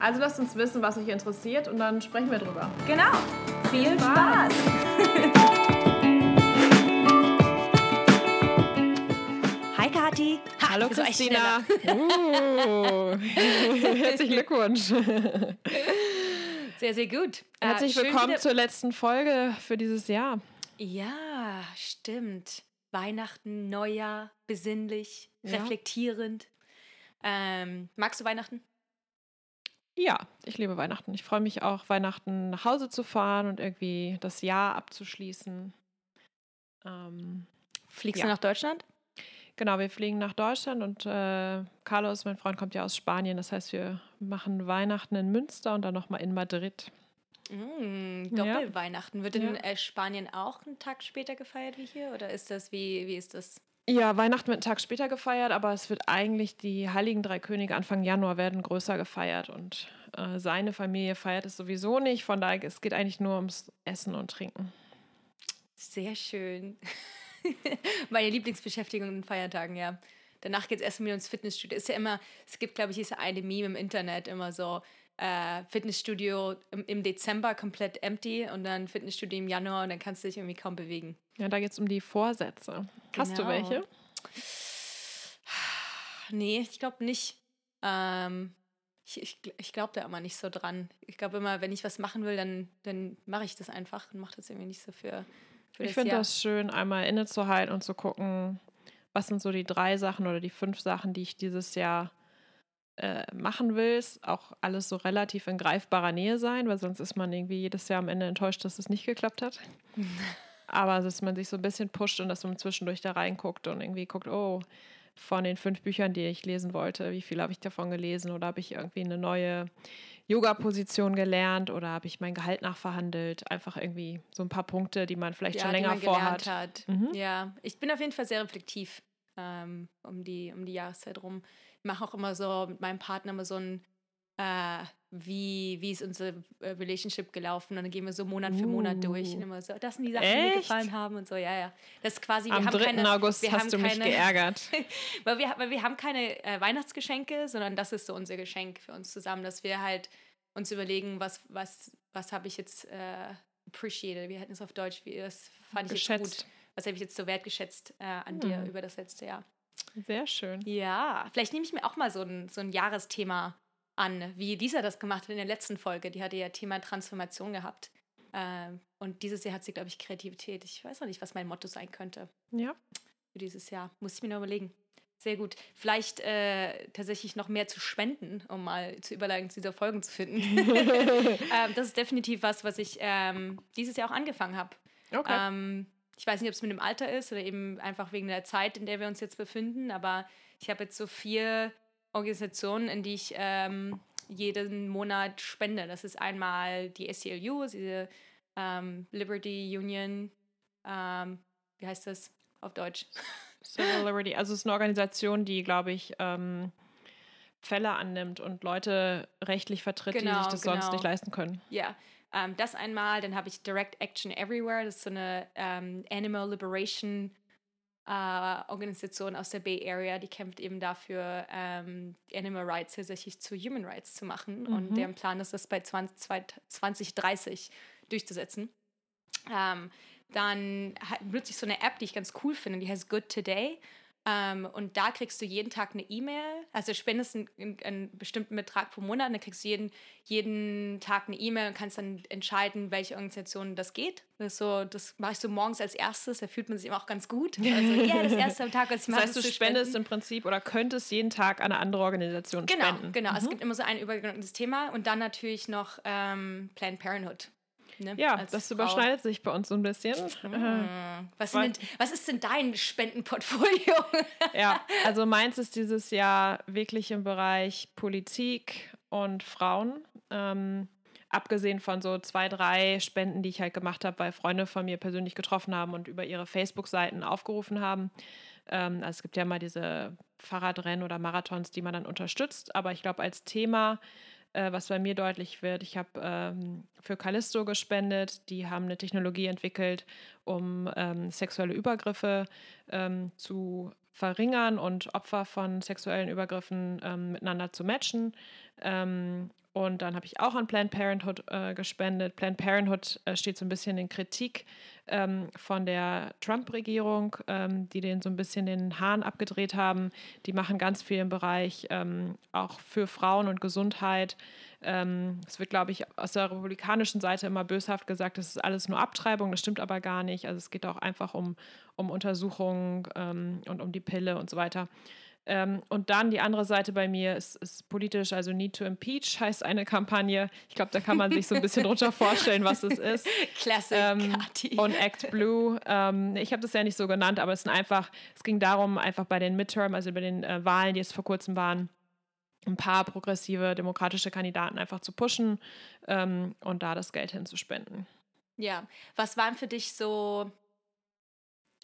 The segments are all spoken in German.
Also lasst uns wissen, was euch interessiert und dann sprechen wir drüber. Genau. Viel Spaß. Hi Kathi. Hallo Christina. Uh. Herzlichen Glückwunsch. Sehr, sehr gut. Herzlich äh, willkommen zur letzten Folge für dieses Jahr. Ja, stimmt. Weihnachten, Neujahr, besinnlich, ja. reflektierend. Ähm, magst du Weihnachten? Ja, ich liebe Weihnachten. Ich freue mich auch, Weihnachten nach Hause zu fahren und irgendwie das Jahr abzuschließen. Ähm, Fliegst ja. du nach Deutschland? Genau, wir fliegen nach Deutschland und äh, Carlos, mein Freund, kommt ja aus Spanien. Das heißt, wir machen Weihnachten in Münster und dann nochmal in Madrid. Mm, Doppelweihnachten. Wird in äh, Spanien auch einen Tag später gefeiert wie hier? Oder ist das, wie, wie ist das? Ja, Weihnachten wird einen Tag später gefeiert, aber es wird eigentlich die Heiligen Drei Könige Anfang Januar werden größer gefeiert und äh, seine Familie feiert es sowieso nicht. Von daher, es geht eigentlich nur ums Essen und Trinken. Sehr schön. Meine Lieblingsbeschäftigung in Feiertagen, ja. Danach geht es erstmal ins Fitnessstudio. Ist ja immer, es gibt, glaube ich, diese eine Meme im Internet immer so, äh, Fitnessstudio im, im, Dezember komplett empty und dann Fitnessstudio im Januar und dann kannst du dich irgendwie kaum bewegen. Ja, da geht es um die Vorsätze. Genau. Hast du genau. welche? Nee, ich glaube nicht. Ähm, ich, ich, ich glaube da immer nicht so dran. Ich glaube immer, wenn ich was machen will, dann, dann mache ich das einfach und mache das irgendwie nicht so für, für Ich finde das schön, einmal innezuhalten und zu gucken, was sind so die drei Sachen oder die fünf Sachen, die ich dieses Jahr äh, machen willst, auch alles so relativ in greifbarer Nähe sein, weil sonst ist man irgendwie jedes Jahr am Ende enttäuscht, dass es nicht geklappt hat. Aber dass man sich so ein bisschen pusht und dass man zwischendurch da reinguckt und irgendwie guckt, oh, von den fünf Büchern, die ich lesen wollte, wie viel habe ich davon gelesen oder habe ich irgendwie eine neue Yoga-Position gelernt oder habe ich mein Gehalt nachverhandelt? Einfach irgendwie so ein paar Punkte, die man vielleicht ja, schon länger vorhat. Hat. Mhm. Ja, ich bin auf jeden Fall sehr reflektiv ähm, um, die, um die Jahreszeit rum mache auch immer so mit meinem Partner immer so ein, äh, wie, wie ist unsere äh, Relationship gelaufen und dann gehen wir so Monat für Monat uh. durch und immer so, das sind die Sachen, Echt? die mir gefallen haben und so, ja, ja. Das ist quasi, wir Am haben 3. keine, August wir hast du mich keine, geärgert. weil, wir, weil wir haben keine äh, Weihnachtsgeschenke, sondern das ist so unser Geschenk für uns zusammen, dass wir halt uns überlegen, was, was, was habe ich jetzt äh, appreciated, wir hätten es auf Deutsch, wie, das fand ich jetzt gut. Was habe ich jetzt so wertgeschätzt äh, an hm. dir über das letzte Jahr? Sehr schön. Ja, vielleicht nehme ich mir auch mal so ein, so ein Jahresthema an, wie Lisa das gemacht hat in der letzten Folge. Die hatte ja Thema Transformation gehabt. Ähm, und dieses Jahr hat sie, glaube ich, Kreativität. Ich weiß noch nicht, was mein Motto sein könnte. Ja. Für dieses Jahr. Muss ich mir noch überlegen. Sehr gut. Vielleicht äh, tatsächlich noch mehr zu spenden, um mal zu Überleitung zu dieser Folgen zu finden. ähm, das ist definitiv was, was ich ähm, dieses Jahr auch angefangen habe. Okay. Ich weiß nicht, ob es mit dem Alter ist oder eben einfach wegen der Zeit, in der wir uns jetzt befinden, aber ich habe jetzt so vier Organisationen, in die ich ähm, jeden Monat spende. Das ist einmal die SCLU, diese ähm, Liberty Union, ähm, wie heißt das auf Deutsch? Civil Liberty, also es ist eine Organisation, die, glaube ich, ähm, Fälle annimmt und Leute rechtlich vertritt, genau, die sich das genau. sonst nicht leisten können. Ja, ähm, das einmal, dann habe ich Direct Action Everywhere, das ist so eine ähm, Animal Liberation äh, Organisation aus der Bay Area, die kämpft eben dafür, ähm, Animal Rights tatsächlich zu Human Rights zu machen. Mhm. Und deren Plan ist, das bei 20, 2030 durchzusetzen. Ähm, dann benutze ich so eine App, die ich ganz cool finde, die heißt Good Today. Ähm, und da kriegst du jeden Tag eine E-Mail. Also spendest einen, einen, bestimmten Betrag pro Monat. Und dann kriegst du jeden, jeden Tag eine E-Mail und kannst dann entscheiden, welche Organisation das geht. Das, so, das mache ich so morgens als erstes. Da fühlt man sich immer auch ganz gut. Also, ja, das erste am Tag, als ich mache. Das heißt, du spendest spenden. im Prinzip oder könntest jeden Tag an eine andere Organisation genau, spenden. Genau, genau. Mhm. Es gibt immer so ein übergeordnetes Thema. Und dann natürlich noch ähm, Planned Parenthood. Ne, ja, das Frau. überschneidet sich bei uns so ein bisschen. Mhm. Was, denn, was, ist denn dein Spendenportfolio? ja, also meins ist dieses Jahr wirklich im Bereich Politik und Frauen. Ähm, abgesehen von so zwei, drei Spenden, die ich halt gemacht habe, weil Freunde von mir persönlich getroffen haben und über ihre Facebook-Seiten aufgerufen haben. Ähm, also es gibt ja mal diese Fahrradrennen oder Marathons, die man dann unterstützt. Aber ich glaube, als Thema äh, was bei mir deutlich wird. Ich habe ähm, für Callisto gespendet. Die haben eine Technologie entwickelt, um ähm, sexuelle Übergriffe ähm, zu verringern und Opfer von sexuellen Übergriffen ähm, miteinander zu matchen. Ähm, und dann habe ich auch an Planned Parenthood äh, gespendet. Planned Parenthood äh, steht so ein bisschen in Kritik ähm, von der Trump-Regierung, ähm, die den so ein bisschen den Hahn abgedreht haben. Die machen ganz viel im Bereich ähm, auch für Frauen und Gesundheit. Ähm, es wird, glaube ich, aus der republikanischen Seite immer böshaft gesagt, das ist alles nur Abtreibung. Das stimmt aber gar nicht. Also es geht auch einfach um, um Untersuchungen ähm, und um die Pille und so weiter. Ähm, und dann die andere Seite bei mir ist, ist, politisch, also Need to Impeach heißt eine Kampagne. Ich glaube, da kann man sich so ein bisschen drunter vorstellen, was es ist. Classic ähm, Und Act Blue. Ähm, ich habe das ja nicht so genannt, aber es sind einfach, es ging darum, einfach bei den Midterm, also bei den äh, Wahlen, die jetzt vor kurzem waren, ein paar progressive demokratische Kandidaten einfach zu pushen ähm, und da das Geld hinzuspenden. Ja, was waren für dich so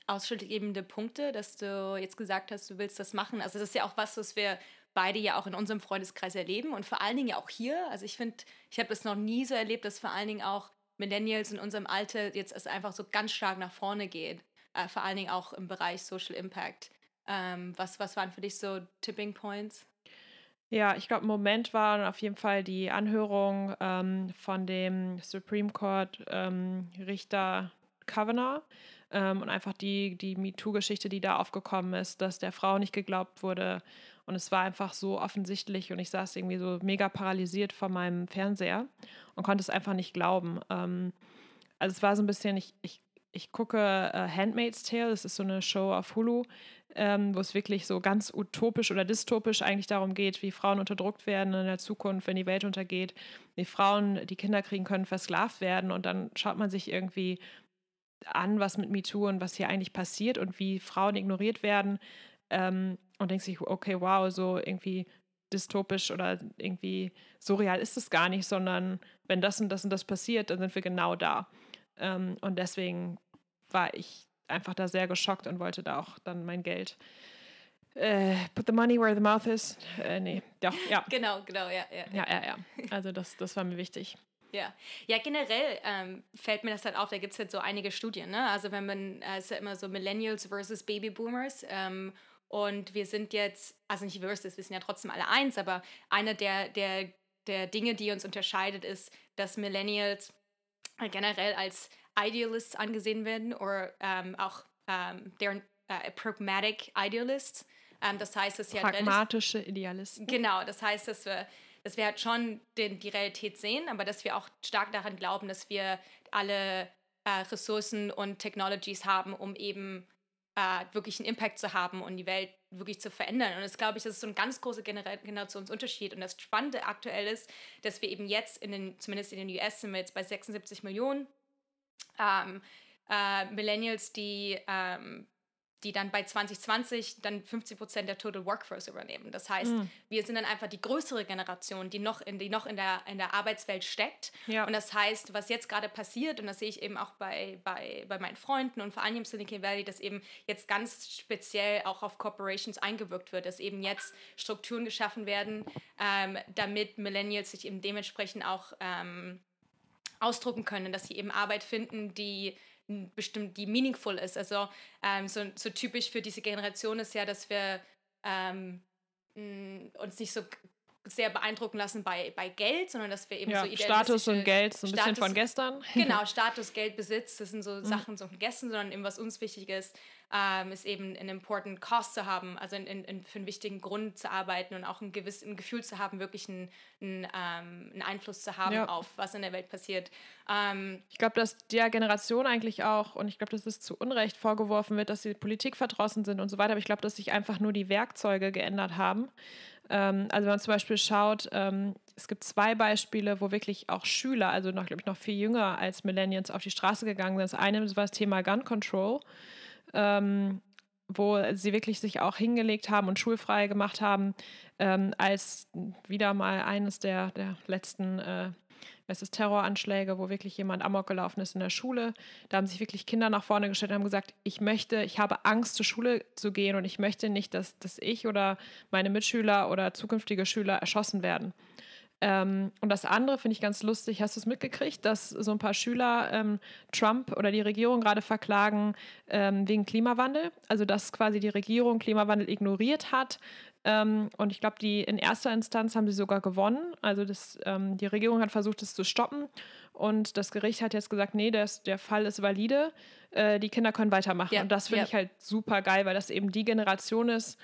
ausschlaggebende Punkte, dass du jetzt gesagt hast, du willst das machen? Also das ist ja auch was, was wir beide ja auch in unserem Freundeskreis erleben und vor allen Dingen ja auch hier. Also ich finde, ich habe es noch nie so erlebt, dass vor allen Dingen auch Millennials in unserem Alter jetzt es einfach so ganz stark nach vorne geht. Äh, vor allen Dingen auch im Bereich Social Impact. Ähm, was, was waren für dich so Tipping Points? Ja, ich glaube, im Moment war auf jeden Fall die Anhörung ähm, von dem Supreme Court ähm, Richter Kavanaugh ähm, und einfach die, die MeToo-Geschichte, die da aufgekommen ist, dass der Frau nicht geglaubt wurde. Und es war einfach so offensichtlich und ich saß irgendwie so mega paralysiert vor meinem Fernseher und konnte es einfach nicht glauben. Ähm, also es war so ein bisschen, ich, ich, ich gucke uh, Handmaid's Tale, das ist so eine Show auf Hulu, ähm, wo es wirklich so ganz utopisch oder dystopisch eigentlich darum geht, wie Frauen unterdrückt werden in der Zukunft, wenn die Welt untergeht, wie Frauen, die Kinder kriegen können, versklavt werden und dann schaut man sich irgendwie an, was mit MeToo und was hier eigentlich passiert und wie Frauen ignoriert werden ähm, und denkt sich, okay, wow, so irgendwie dystopisch oder irgendwie so real ist es gar nicht, sondern wenn das und das und das passiert, dann sind wir genau da. Ähm, und deswegen war ich einfach da sehr geschockt und wollte da auch dann mein Geld äh, put the money where the mouth is. Äh, nee, doch, ja. Genau, genau, ja, ja. Ja, ja, ja. Also das, das war mir wichtig. Ja, ja generell ähm, fällt mir das halt auf, da gibt es halt so einige Studien. Ne? Also wenn man, äh, es ist ja immer so Millennials versus Babyboomers. Ähm, und wir sind jetzt, also nicht versus, wir sind ja trotzdem alle eins, aber einer der, der, der Dinge, die uns unterscheidet, ist, dass Millennials generell als Idealists angesehen werden oder ähm, auch ähm, deren äh, Pragmatic Idealists. Ähm, das heißt, dass ja pragmatische Idealisten. Genau, das heißt, dass wir dass wir halt schon den, die Realität sehen, aber dass wir auch stark daran glauben, dass wir alle äh, Ressourcen und Technologies haben, um eben äh, wirklich einen Impact zu haben und die Welt wirklich zu verändern. Und das glaube ich, das ist so ein ganz großer Gener Generationsunterschied. Und das Spannende aktuell ist, dass wir eben jetzt in den, zumindest in den US sind wir jetzt bei 76 Millionen ähm, äh, Millennials, die ähm, die dann bei 2020 dann 50 Prozent der Total Workforce übernehmen. Das heißt, mhm. wir sind dann einfach die größere Generation, die noch in, die noch in, der, in der Arbeitswelt steckt. Ja. Und das heißt, was jetzt gerade passiert, und das sehe ich eben auch bei, bei, bei meinen Freunden und vor allem im Silicon Valley, dass eben jetzt ganz speziell auch auf Corporations eingewirkt wird, dass eben jetzt Strukturen geschaffen werden, ähm, damit Millennials sich eben dementsprechend auch ähm, ausdrucken können, dass sie eben Arbeit finden, die bestimmt, die meaningful ist. Also ähm, so, so typisch für diese Generation ist ja, dass wir ähm, uns nicht so sehr beeindrucken lassen bei, bei Geld, sondern dass wir eben ja, so Status und Geld, so ein Status, bisschen von gestern. Genau, Status, Geld, Besitz, das sind so mhm. Sachen so von gestern, sondern eben was uns wichtig ist, ähm, ist eben einen important Cost zu haben, also in, in, in, für einen wichtigen Grund zu arbeiten und auch ein gewisses ein Gefühl zu haben, wirklich einen, einen, ähm, einen Einfluss zu haben ja. auf was in der Welt passiert. Ähm, ich glaube, dass der Generation eigentlich auch, und ich glaube, dass es zu Unrecht vorgeworfen wird, dass sie Politik verdrossen sind und so weiter, aber ich glaube, dass sich einfach nur die Werkzeuge geändert haben. Ähm, also wenn man zum Beispiel schaut, ähm, es gibt zwei Beispiele, wo wirklich auch Schüler, also noch, glaube ich, noch viel jünger als Millennials auf die Straße gegangen sind. Das eine war das Thema Gun Control ähm, wo sie wirklich sich auch hingelegt haben und schulfrei gemacht haben, als wieder mal eines der, der letzten äh, es ist Terroranschläge, wo wirklich jemand amok gelaufen ist in der Schule. Da haben sich wirklich Kinder nach vorne gestellt und haben gesagt, ich möchte, ich habe Angst, zur Schule zu gehen und ich möchte nicht, dass, dass ich oder meine Mitschüler oder zukünftige Schüler erschossen werden. Ähm, und das andere finde ich ganz lustig. Hast du es mitgekriegt, dass so ein paar Schüler ähm, Trump oder die Regierung gerade verklagen ähm, wegen Klimawandel? Also, dass quasi die Regierung Klimawandel ignoriert hat. Ähm, und ich glaube, die in erster Instanz haben sie sogar gewonnen. Also, das, ähm, die Regierung hat versucht, es zu stoppen. Und das Gericht hat jetzt gesagt: Nee, das, der Fall ist valide. Äh, die Kinder können weitermachen. Ja, und das finde ja. ich halt super geil, weil das eben die Generation ist,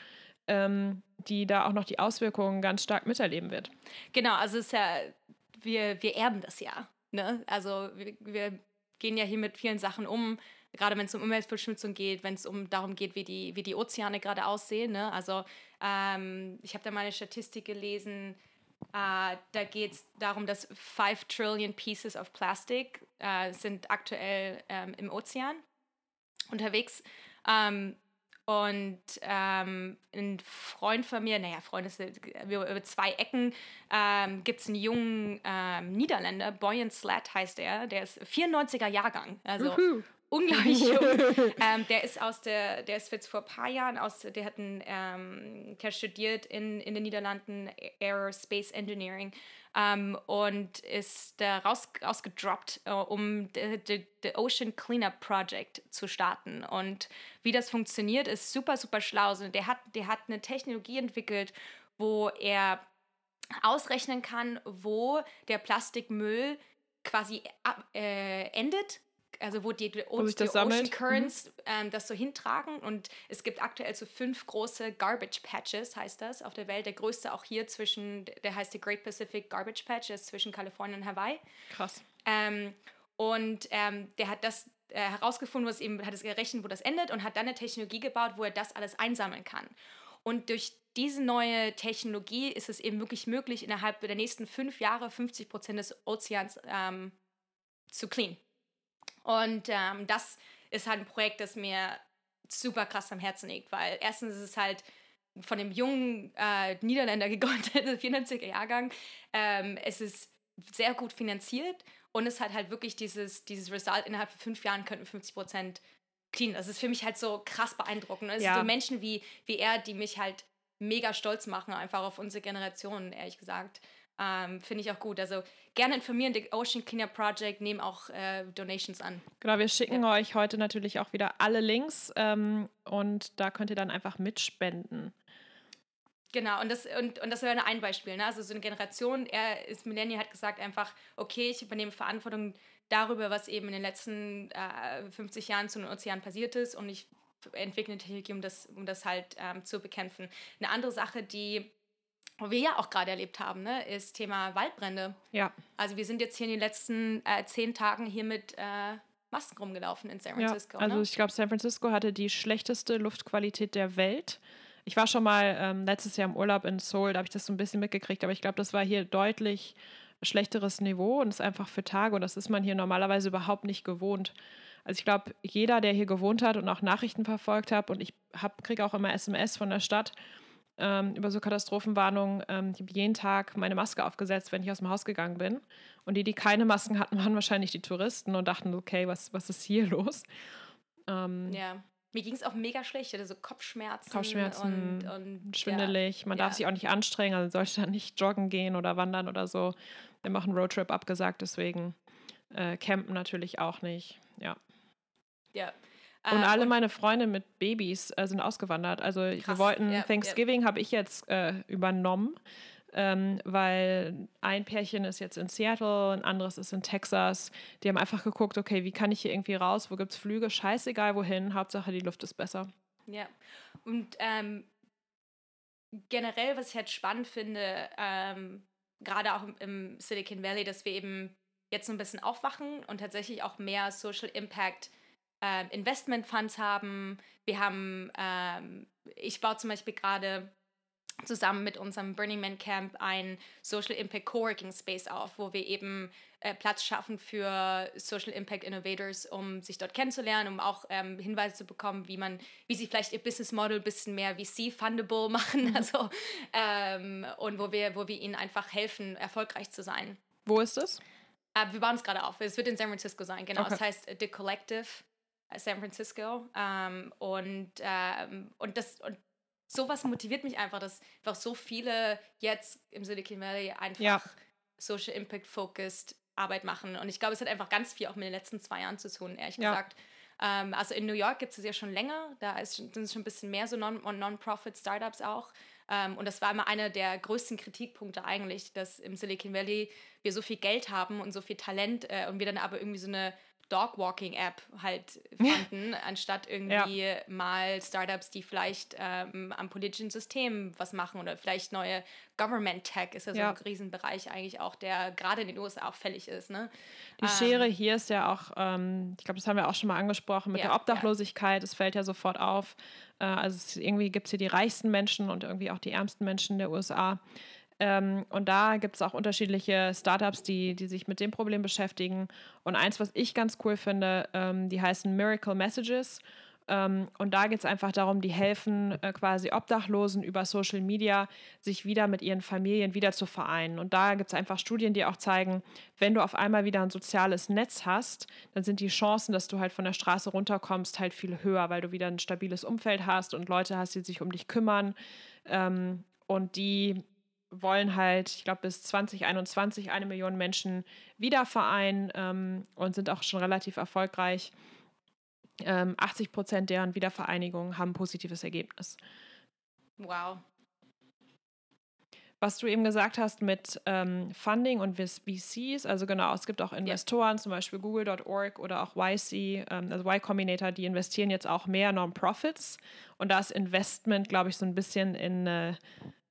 ähm, die da auch noch die Auswirkungen ganz stark miterleben wird. Genau, also es ist ja, wir, wir erben das ja. Ne? Also wir, wir gehen ja hier mit vielen Sachen um, gerade wenn es um Umweltverschmutzung geht, wenn es um darum geht, wie die, wie die Ozeane gerade aussehen. Ne? Also ähm, ich habe da mal eine Statistik gelesen, äh, da geht es darum, dass 5 Trillion Pieces of Plastic äh, sind aktuell ähm, im Ozean unterwegs. Ähm, und ähm, ein Freund von mir, naja, Freund ist über zwei Ecken, ähm, gibt es einen jungen ähm, Niederländer, Boyan Slat heißt er, der ist 94er Jahrgang. Also Uhu. Unglaublich jung. ähm, der ist aus der, der ist jetzt vor ein paar Jahren aus, der hat ein, ähm, der studiert in, in den Niederlanden Aerospace Engineering ähm, und ist da raus, rausgedroppt, äh, um das Ocean Cleanup Project zu starten. Und wie das funktioniert, ist super, super schlau. Also der, hat, der hat eine Technologie entwickelt, wo er ausrechnen kann, wo der Plastikmüll quasi ab, äh, endet also wo die, wo die Ocean. Currents mhm. ähm, das so hintragen. Und es gibt aktuell so fünf große Garbage Patches, heißt das, auf der Welt. Der größte auch hier zwischen, der heißt die Great Pacific Garbage Patch, das ist zwischen Kalifornien und Hawaii. Krass. Ähm, und ähm, der hat das äh, herausgefunden, was eben, hat es gerechnet, wo das endet und hat dann eine Technologie gebaut, wo er das alles einsammeln kann. Und durch diese neue Technologie ist es eben wirklich möglich, innerhalb der nächsten fünf Jahre 50 Prozent des Ozeans ähm, zu clean. Und ähm, das ist halt ein Projekt, das mir super krass am Herzen liegt, weil erstens ist es halt von dem jungen äh, Niederländer gegründet, 94er Jahrgang. Ähm, es ist sehr gut finanziert und es hat halt wirklich dieses, dieses Result, innerhalb von fünf Jahren könnten 50 Prozent clean. Das ist für mich halt so krass beeindruckend. Es ja. sind so Menschen wie, wie er, die mich halt mega stolz machen, einfach auf unsere Generation, ehrlich gesagt. Ähm, Finde ich auch gut. Also gerne informieren, The Ocean Cleanup Project, nehmen auch äh, Donations an. Genau, wir schicken ja. euch heute natürlich auch wieder alle Links ähm, und da könnt ihr dann einfach mitspenden. Genau, und das, und, und das wäre ein Beispiel. Ne? Also so eine Generation, er ist Millennial, hat gesagt einfach, okay, ich übernehme Verantwortung darüber, was eben in den letzten äh, 50 Jahren zu den Ozeanen passiert ist und ich entwickle eine Technologie, um das, um das halt ähm, zu bekämpfen. Eine andere Sache, die was wir ja auch gerade erlebt haben, ne, ist Thema Waldbrände. Ja. Also wir sind jetzt hier in den letzten äh, zehn Tagen hier mit äh, Masken rumgelaufen in San Francisco. Ja, also ne? ich glaube, San Francisco hatte die schlechteste Luftqualität der Welt. Ich war schon mal ähm, letztes Jahr im Urlaub in Seoul, da habe ich das so ein bisschen mitgekriegt, aber ich glaube, das war hier deutlich schlechteres Niveau und ist einfach für Tage und das ist man hier normalerweise überhaupt nicht gewohnt. Also ich glaube, jeder, der hier gewohnt hat und auch Nachrichten verfolgt hat und ich kriege auch immer SMS von der Stadt, ähm, über so Katastrophenwarnungen. Ähm, ich habe jeden Tag meine Maske aufgesetzt, wenn ich aus dem Haus gegangen bin. Und die, die keine Masken hatten, waren wahrscheinlich die Touristen und dachten, okay, was, was ist hier los? Ähm, ja. Mir ging es auch mega schlecht. Ich hatte so Kopfschmerzen. Kopfschmerzen, und, und schwindelig. Ja. Man darf sich auch nicht anstrengen, also sollte dann nicht joggen gehen oder wandern oder so. Wir machen Roadtrip abgesagt, deswegen äh, campen natürlich auch nicht. Ja. Ja, und äh, alle und meine Freunde mit Babys äh, sind ausgewandert. Also krass, wir wollten ja, Thanksgiving ja. habe ich jetzt äh, übernommen, ähm, weil ein Pärchen ist jetzt in Seattle, ein anderes ist in Texas. Die haben einfach geguckt, okay, wie kann ich hier irgendwie raus? Wo gibt es Flüge? Scheißegal wohin. Hauptsache die Luft ist besser. Ja. Und ähm, generell, was ich halt spannend finde, ähm, gerade auch im Silicon Valley, dass wir eben jetzt so ein bisschen aufwachen und tatsächlich auch mehr Social Impact äh, Investmentfunds haben. Wir haben, ähm, ich baue zum Beispiel gerade zusammen mit unserem Burning Man Camp ein Social Impact Coworking Space auf, wo wir eben äh, Platz schaffen für Social Impact Innovators, um sich dort kennenzulernen, um auch ähm, Hinweise zu bekommen, wie man, wie sie vielleicht ihr Business Model ein bisschen mehr VC fundable machen, mhm. also ähm, und wo wir, wo wir ihnen einfach helfen, erfolgreich zu sein. Wo ist es? Äh, wir bauen es gerade auf. Es wird in San Francisco sein, genau. Okay. Es heißt The Collective äh, San Francisco. Ähm, und, ähm, und, das, und sowas motiviert mich einfach, dass einfach so viele jetzt im Silicon Valley einfach ja. Social Impact Focused Arbeit machen. Und ich glaube, es hat einfach ganz viel auch mit den letzten zwei Jahren zu tun, ehrlich ja. gesagt. Ähm, also in New York gibt es ja schon länger, da ist, sind es schon ein bisschen mehr so Non-Profit-Startups auch. Ähm, und das war immer einer der größten Kritikpunkte eigentlich, dass im Silicon Valley wir so viel Geld haben und so viel Talent äh, und wir dann aber irgendwie so eine Dog-Walking-App halt fanden, anstatt irgendwie ja. mal Startups, die vielleicht ähm, am politischen System was machen oder vielleicht neue Government Tech ist ja so ja. ein Riesenbereich eigentlich auch, der gerade in den USA auch fällig ist. Ne? Die ähm, Schere hier ist ja auch, ähm, ich glaube, das haben wir auch schon mal angesprochen, mit ja, der Obdachlosigkeit, es fällt ja sofort auf. Äh, also es, irgendwie gibt es hier die reichsten Menschen und irgendwie auch die ärmsten Menschen der USA. Ähm, und da gibt es auch unterschiedliche Startups, die, die sich mit dem Problem beschäftigen. Und eins, was ich ganz cool finde, ähm, die heißen Miracle Messages. Ähm, und da geht es einfach darum, die helfen äh, quasi Obdachlosen über Social Media, sich wieder mit ihren Familien wieder zu vereinen. Und da gibt es einfach Studien, die auch zeigen, wenn du auf einmal wieder ein soziales Netz hast, dann sind die Chancen, dass du halt von der Straße runterkommst, halt viel höher, weil du wieder ein stabiles Umfeld hast und Leute hast, die sich um dich kümmern. Ähm, und die wollen halt, ich glaube, bis 2021 eine Million Menschen wiedervereinen ähm, und sind auch schon relativ erfolgreich. Ähm, 80 Prozent deren Wiedervereinigungen haben ein positives Ergebnis. Wow. Was du eben gesagt hast mit ähm, Funding und VCs, also genau, es gibt auch Investoren, ja. zum Beispiel Google.org oder auch YC, ähm, also Y Combinator, die investieren jetzt auch mehr Non-Profits. Und da ist Investment, glaube ich, so ein bisschen in äh,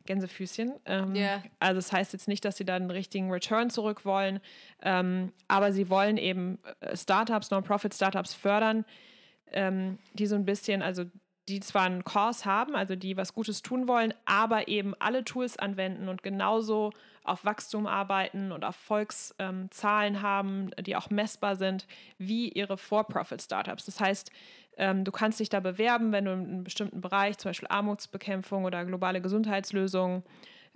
Gänsefüßchen. Ähm, yeah. Also das heißt jetzt nicht, dass sie da einen richtigen Return zurück wollen, ähm, aber sie wollen eben äh, Startups, Non-Profit-Startups fördern, ähm, die so ein bisschen, also die zwar einen Kurs haben, also die was Gutes tun wollen, aber eben alle Tools anwenden und genauso auf Wachstum arbeiten und Erfolgszahlen haben, die auch messbar sind, wie ihre For-Profit-Startups. Das heißt, ähm, du kannst dich da bewerben, wenn du in einem bestimmten Bereich, zum Beispiel Armutsbekämpfung oder globale Gesundheitslösungen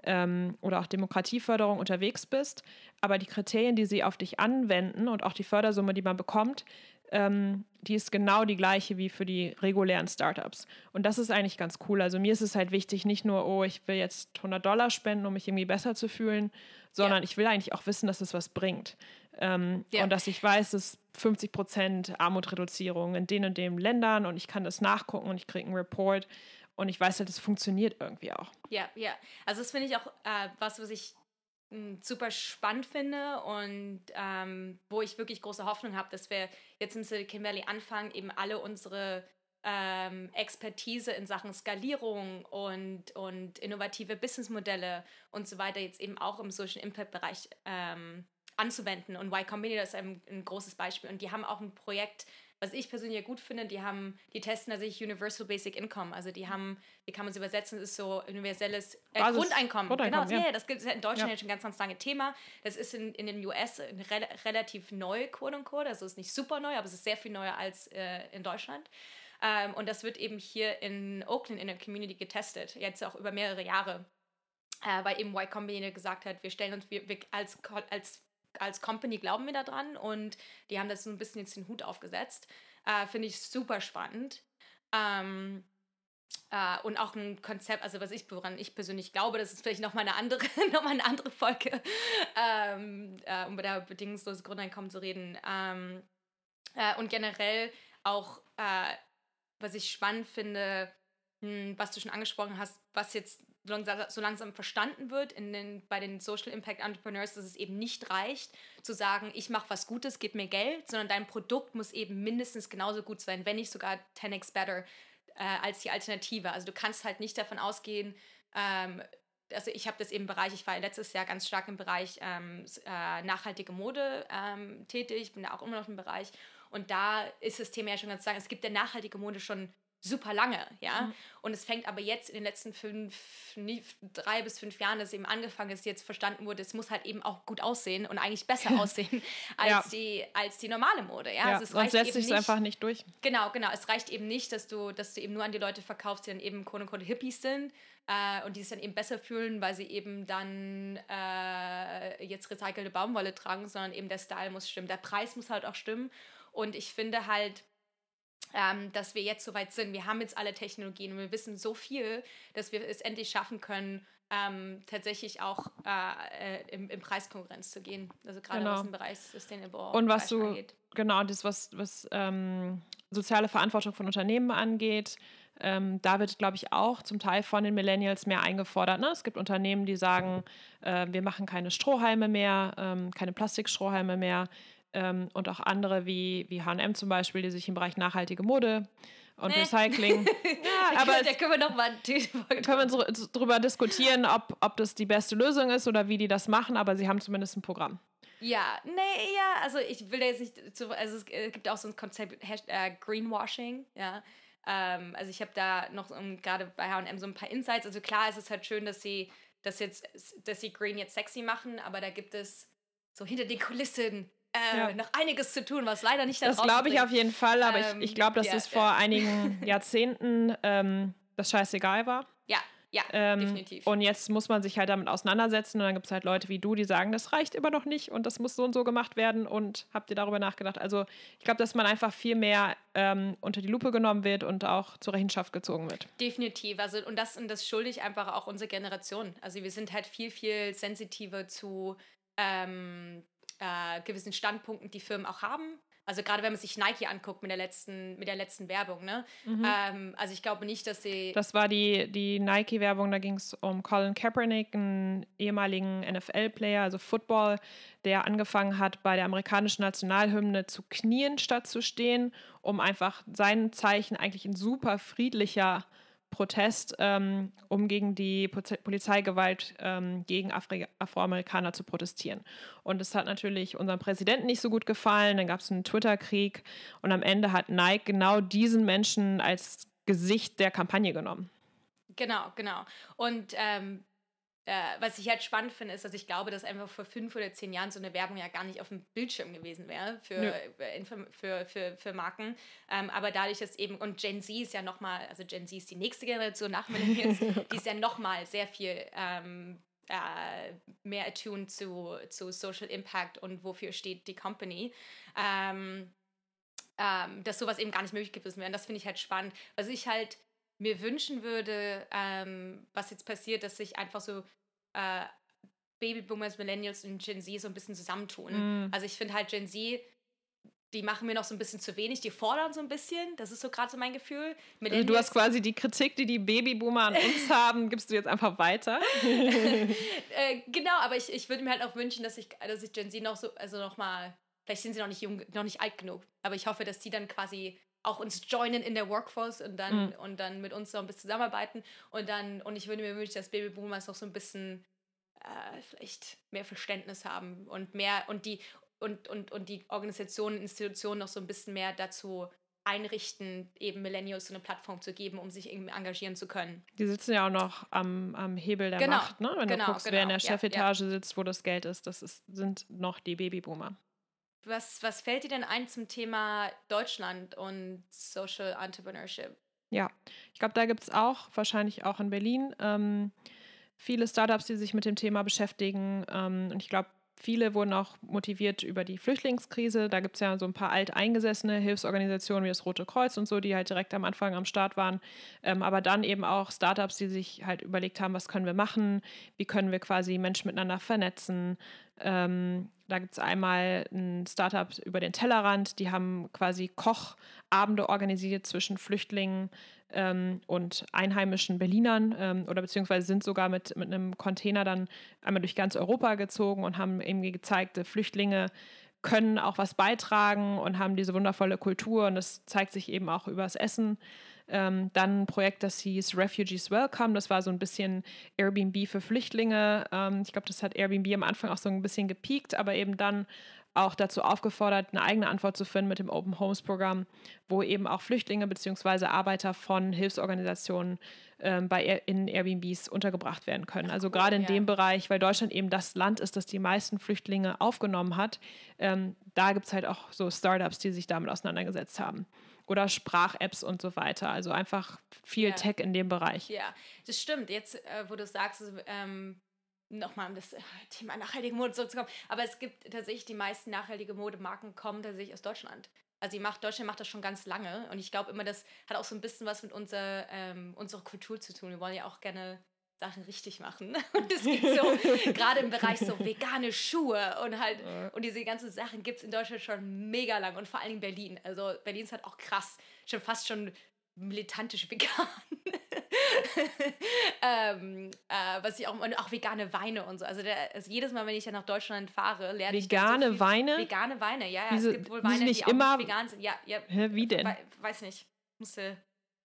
ähm, oder auch Demokratieförderung unterwegs bist. Aber die Kriterien, die sie auf dich anwenden und auch die Fördersumme, die man bekommt, ähm, die ist genau die gleiche wie für die regulären Startups. Und das ist eigentlich ganz cool. Also mir ist es halt wichtig, nicht nur, oh, ich will jetzt 100 Dollar spenden, um mich irgendwie besser zu fühlen, sondern ja. ich will eigentlich auch wissen, dass es was bringt. Ähm, ja. Und dass ich weiß, dass 50 Prozent Armutreduzierung in den und den Ländern und ich kann das nachgucken und ich kriege einen Report und ich weiß halt, das funktioniert irgendwie auch. Ja, ja. Also das finde ich auch äh, was, was ich super spannend finde und ähm, wo ich wirklich große Hoffnung habe, dass wir jetzt im Silicon Valley anfangen, eben alle unsere ähm, Expertise in Sachen Skalierung und, und innovative Businessmodelle und so weiter jetzt eben auch im Social Impact Bereich ähm, anzuwenden. Und Y Combinator ist ein, ein großes Beispiel. Und die haben auch ein Projekt, was ich persönlich ja gut finde, die haben, die testen tatsächlich Universal Basic Income. Also die haben, wie kann man es übersetzen, das ist so universelles äh, Grundeinkommen. Grundeinkommen. Genau, ja. das gilt in Deutschland ja. schon ein ganz, ganz lange Thema. Das ist in, in den US re relativ neu, quote unquote. Also es ist nicht super neu, aber es ist sehr viel neuer als äh, in Deutschland. Ähm, und das wird eben hier in Oakland in der Community getestet, jetzt auch über mehrere Jahre. Äh, weil eben Y Combinator gesagt hat, wir stellen uns wir, wir als, als als Company glauben wir daran und die haben das so ein bisschen jetzt den Hut aufgesetzt. Äh, Finde ich super spannend. Ähm, äh, und auch ein Konzept, also was ich, woran ich persönlich glaube, das ist vielleicht nochmal eine andere, noch mal eine andere Folge, ähm, äh, um bei der bedingungslosen Grundeinkommen zu reden. Ähm, äh, und generell auch, äh, was ich spannend finde, hm, was du schon angesprochen hast, was jetzt so langsam verstanden wird in den, bei den Social Impact Entrepreneurs, dass es eben nicht reicht, zu sagen, ich mache was Gutes, gib mir Geld, sondern dein Produkt muss eben mindestens genauso gut sein, wenn nicht sogar 10x better äh, als die Alternative. Also du kannst halt nicht davon ausgehen, ähm, also ich habe das eben im Bereich, ich war letztes Jahr ganz stark im Bereich ähm, äh, nachhaltige Mode ähm, tätig, bin da auch immer noch im Bereich und da ist das Thema ja schon ganz klar, es gibt ja nachhaltige Mode schon super lange, ja. Mhm. Und es fängt aber jetzt in den letzten fünf, drei bis fünf Jahren, dass eben angefangen ist, jetzt verstanden wurde, es muss halt eben auch gut aussehen und eigentlich besser aussehen als, ja. die, als die normale Mode, ja. ja also es sonst setzt sich einfach nicht durch. Genau, genau. Es reicht eben nicht, dass du, dass du eben nur an die Leute verkaufst, die dann eben quote unquote Hippies sind äh, und die sich dann eben besser fühlen, weil sie eben dann äh, jetzt recycelte Baumwolle tragen, sondern eben der Style muss stimmen. Der Preis muss halt auch stimmen. Und ich finde halt, ähm, dass wir jetzt soweit sind. Wir haben jetzt alle Technologien und wir wissen so viel, dass wir es endlich schaffen können, ähm, tatsächlich auch äh, äh im, im Preiskonkurrenz zu gehen. Also gerade genau. was im Bereich Sustainable Und was du, angeht. genau, das, was, was ähm, soziale Verantwortung von Unternehmen angeht, ähm, da wird, glaube ich, auch zum Teil von den Millennials mehr eingefordert. Ne? Es gibt Unternehmen, die sagen, äh, wir machen keine Strohhalme mehr, ähm, keine Plastikstrohhalme mehr ähm, und auch andere wie, wie HM zum Beispiel, die sich im Bereich nachhaltige Mode und nee. Recycling. ja, aber da können wir noch mal können wir darüber diskutieren, ob, ob das die beste Lösung ist oder wie die das machen, aber sie haben zumindest ein Programm. Ja, nee, ja, also ich will da jetzt nicht, zu, also es gibt auch so ein Konzept, äh, Greenwashing, ja. Ähm, also ich habe da noch um, gerade bei H&M so ein paar Insights. Also klar, ist es halt schön, dass sie das jetzt, dass sie Green jetzt sexy machen, aber da gibt es so hinter den Kulissen äh, ja. noch einiges zu tun, was leider nicht da Das glaube ich auf jeden Fall, aber ähm, ich, ich glaube, dass ja, es vor ja. einigen Jahrzehnten ähm, das scheißegal war. Ja, ja, ähm, definitiv. Und jetzt muss man sich halt damit auseinandersetzen und dann gibt es halt Leute wie du, die sagen, das reicht immer noch nicht und das muss so und so gemacht werden und habt ihr darüber nachgedacht? Also ich glaube, dass man einfach viel mehr ähm, unter die Lupe genommen wird und auch zur Rechenschaft gezogen wird. Definitiv. Also und das, und das schulde ich einfach auch unsere Generation. Also wir sind halt viel, viel sensitiver zu ähm, äh, gewissen Standpunkten, die Firmen auch haben. Also gerade wenn man sich Nike anguckt mit der letzten, mit der letzten Werbung, ne? Mhm. Ähm, also ich glaube nicht, dass sie. Das war die, die Nike-Werbung, da ging es um Colin Kaepernick, einen ehemaligen NFL-Player, also Football, der angefangen hat, bei der amerikanischen Nationalhymne zu knien statt zu stehen, um einfach sein Zeichen eigentlich in super friedlicher Protest, ähm, um gegen die Polizeigewalt ähm, gegen Afri Afroamerikaner zu protestieren. Und es hat natürlich unserem Präsidenten nicht so gut gefallen. Dann gab es einen Twitter-Krieg und am Ende hat Nike genau diesen Menschen als Gesicht der Kampagne genommen. Genau, genau. Und ähm, äh, was ich halt spannend finde, ist, dass ich glaube, dass einfach vor fünf oder zehn Jahren so eine Werbung ja gar nicht auf dem Bildschirm gewesen wäre für, ja. Äh, für, für, für Marken. Ähm, aber dadurch, dass eben, und Gen Z ist ja nochmal, also Gen Z ist die nächste Generation nach Millennials, die ist ja nochmal sehr viel ähm, äh, mehr attuned zu, zu Social Impact und wofür steht die Company. Ähm, ähm, dass sowas eben gar nicht möglich gewesen wäre. Und das finde ich halt spannend. Was ich halt mir wünschen würde, ähm, was jetzt passiert, dass sich einfach so äh, Babyboomers, Millennials und Gen Z so ein bisschen zusammentun. Mm. Also ich finde halt Gen Z, die machen mir noch so ein bisschen zu wenig, die fordern so ein bisschen. Das ist so gerade so mein Gefühl. Also du hast quasi die Kritik, die die Babyboomer an uns haben, gibst du jetzt einfach weiter. äh, genau, aber ich, ich würde mir halt auch wünschen, dass ich, dass ich Gen Z noch so, also noch mal, vielleicht sind sie noch nicht jung, noch nicht alt genug, aber ich hoffe, dass die dann quasi auch uns joinen in der Workforce und dann, mhm. und dann mit uns noch ein bisschen zusammenarbeiten. Und dann, und ich würde mir wünschen, dass Babyboomers noch so ein bisschen äh, vielleicht mehr Verständnis haben und mehr und die und, und, und die Organisationen, Institutionen noch so ein bisschen mehr dazu einrichten, eben Millennials so eine Plattform zu geben, um sich irgendwie engagieren zu können. Die sitzen ja auch noch am, am Hebel der genau, Macht, ne? Wenn genau, du guckst, genau, wer in der Chefetage ja, ja. sitzt, wo das Geld ist, das ist, sind noch die Babyboomer. Was, was fällt dir denn ein zum Thema Deutschland und Social Entrepreneurship? Ja, ich glaube, da gibt es auch, wahrscheinlich auch in Berlin, ähm, viele Startups, die sich mit dem Thema beschäftigen. Ähm, und ich glaube, viele wurden auch motiviert über die Flüchtlingskrise. Da gibt es ja so ein paar alteingesessene Hilfsorganisationen wie das Rote Kreuz und so, die halt direkt am Anfang am Start waren. Ähm, aber dann eben auch Startups, die sich halt überlegt haben, was können wir machen, wie können wir quasi Menschen miteinander vernetzen. Ähm, da gibt es einmal ein Startup über den Tellerrand, die haben quasi Kochabende organisiert zwischen Flüchtlingen ähm, und einheimischen Berlinern ähm, oder beziehungsweise sind sogar mit, mit einem Container dann einmal durch ganz Europa gezogen und haben eben gezeigt, Flüchtlinge können auch was beitragen und haben diese wundervolle Kultur und das zeigt sich eben auch übers Essen. Ähm, dann ein Projekt, das hieß Refugees Welcome. Das war so ein bisschen Airbnb für Flüchtlinge. Ähm, ich glaube, das hat Airbnb am Anfang auch so ein bisschen gepiekt, aber eben dann auch dazu aufgefordert, eine eigene Antwort zu finden mit dem Open Homes Programm, wo eben auch Flüchtlinge bzw. Arbeiter von Hilfsorganisationen ähm, bei in Airbnbs untergebracht werden können. Also gerade in ja. dem Bereich, weil Deutschland eben das Land ist, das die meisten Flüchtlinge aufgenommen hat, ähm, da gibt es halt auch so Startups, die sich damit auseinandergesetzt haben oder Sprach-Apps und so weiter. Also einfach viel ja. Tech in dem Bereich. Ja, das stimmt. Jetzt, äh, wo du sagst, ähm, nochmal um das äh, Thema nachhaltige Mode zurückzukommen, aber es gibt tatsächlich die meisten nachhaltige Modemarken kommen tatsächlich aus Deutschland. Also die macht, Deutschland macht das schon ganz lange und ich glaube immer, das hat auch so ein bisschen was mit unserer, ähm, unserer Kultur zu tun. Wir wollen ja auch gerne Sachen richtig machen. Und es gibt so, gerade im Bereich so vegane Schuhe und halt, und diese ganzen Sachen gibt es in Deutschland schon mega lang und vor allem in Berlin. Also Berlin ist halt auch krass, schon fast schon militantisch vegan. ähm, äh, was ich auch, und auch vegane Weine und so. Also, der, also jedes Mal, wenn ich ja nach Deutschland fahre, lerne ich Vegane so Weine? Vegane Weine, ja, ja. Diese, es gibt wohl Weine, nicht die immer, vegan sind. Ja, ja. Hä, wie denn? We weiß nicht. Musste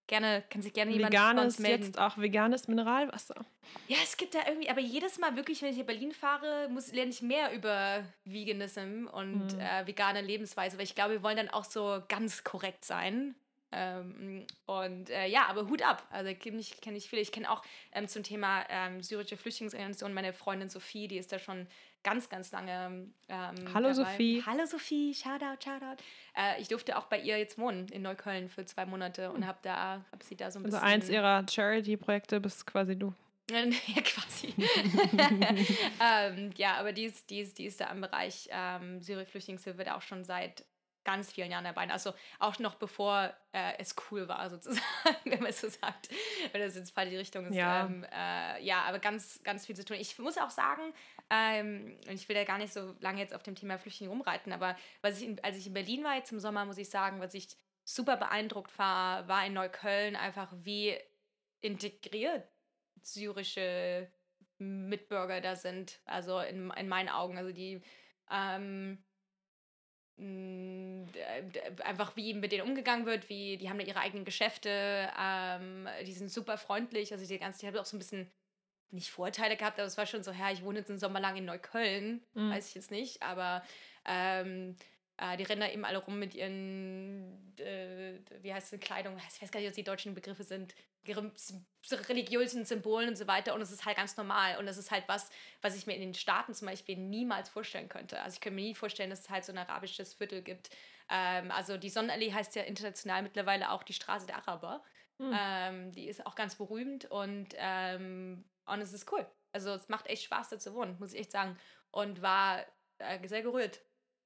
gerne, kann sich gerne jemand veganes, melden. jetzt auch veganes Mineralwasser. Ja, es gibt da irgendwie, aber jedes Mal wirklich, wenn ich in Berlin fahre, muss, lerne ich mehr über Veganism und mhm. äh, vegane Lebensweise, weil ich glaube, wir wollen dann auch so ganz korrekt sein. Ähm, und äh, ja, aber Hut ab. Also kenne ich, kenn ich viele. Ich kenne auch ähm, zum Thema ähm, syrische Flüchtlingsorganisation meine Freundin Sophie, die ist da schon ganz, ganz lange. Ähm, Hallo dabei. Sophie. Hallo Sophie, Shoutout, Shoutout. Äh, ich durfte auch bei ihr jetzt wohnen in Neukölln für zwei Monate und habe da, hab sie da so ein also bisschen. Also eins ihrer Charity-Projekte bist quasi du. ja, quasi. ähm, ja, aber die ist, die, ist, die ist da im Bereich ähm, Syrie-Flüchtlingshilfe auch schon seit ganz vielen Jahren dabei. Also auch noch bevor äh, es cool war, sozusagen, wenn man es so sagt. Wenn das jetzt die Richtung ist. Ja, ähm, äh, ja aber ganz, ganz viel zu tun. Ich muss auch sagen, ähm, und ich will ja gar nicht so lange jetzt auf dem Thema Flüchtlinge rumreiten, aber was ich in, als ich in Berlin war jetzt im Sommer, muss ich sagen, was ich super beeindruckt war, war in Neukölln einfach, wie integriert syrische Mitbürger da sind. Also in, in meinen Augen. Also die ähm, hm, einfach wie mit denen umgegangen wird, wie die haben da ihre eigenen Geschäfte, ähm, die sind super freundlich, also die ganze, die haben auch so ein bisschen nicht Vorteile gehabt, aber es war schon so, ja, ich wohne jetzt einen Sommer lang in Neukölln, mhm. weiß ich jetzt nicht, aber ähm, äh, die rennen da eben alle rum mit ihren, äh, wie heißt es, Kleidung, ich weiß gar nicht, was die deutschen Begriffe sind, religiösen Symbolen und so weiter. Und es ist halt ganz normal. Und das ist halt was, was ich mir in den Staaten zum Beispiel niemals vorstellen könnte. Also ich könnte mir nie vorstellen, dass es halt so ein arabisches Viertel gibt. Ähm, also die Sonnenallee heißt ja international mittlerweile auch die Straße der Araber. Hm. Ähm, die ist auch ganz berühmt und, ähm, und es ist cool. Also es macht echt Spaß, da zu wohnen, muss ich echt sagen. Und war äh, sehr gerührt.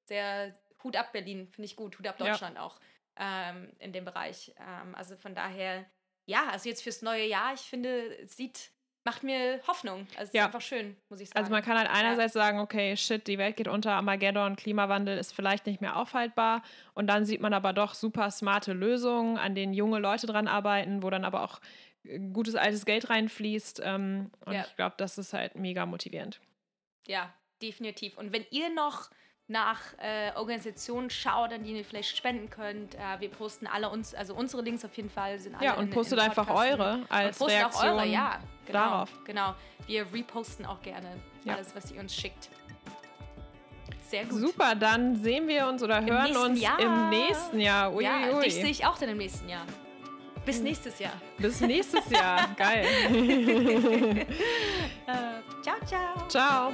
Sehr Hut ab Berlin, finde ich gut. Hut ab Deutschland ja. auch ähm, in dem Bereich. Ähm, also von daher ja, also jetzt fürs neue Jahr, ich finde, es sieht, macht mir Hoffnung. Also es ja. ist einfach schön, muss ich sagen. Also man kann halt einerseits ja. sagen, okay, shit, die Welt geht unter, Armageddon, Klimawandel ist vielleicht nicht mehr aufhaltbar. Und dann sieht man aber doch super smarte Lösungen, an denen junge Leute dran arbeiten, wo dann aber auch äh, gutes altes Geld reinfließt. Ähm, und ja. ich glaube, das ist halt mega motivierend. Ja, definitiv. Und wenn ihr noch nach äh, Organisationen schaut, an die ihr vielleicht spenden könnt. Äh, wir posten alle uns, also unsere Links auf jeden Fall sind alle Ja, und in, postet in einfach eure als und Reaktion auch eure, ja, genau, darauf. Genau, wir reposten auch gerne ja. alles, was ihr uns schickt. Sehr gut. Super, dann sehen wir uns oder hören uns Jahr. im nächsten Jahr. Ui, ja, ui. dich sehe ich auch dann im nächsten Jahr. Bis hm. nächstes Jahr. Bis nächstes Jahr. Geil. äh, ciao, ciao. Ciao.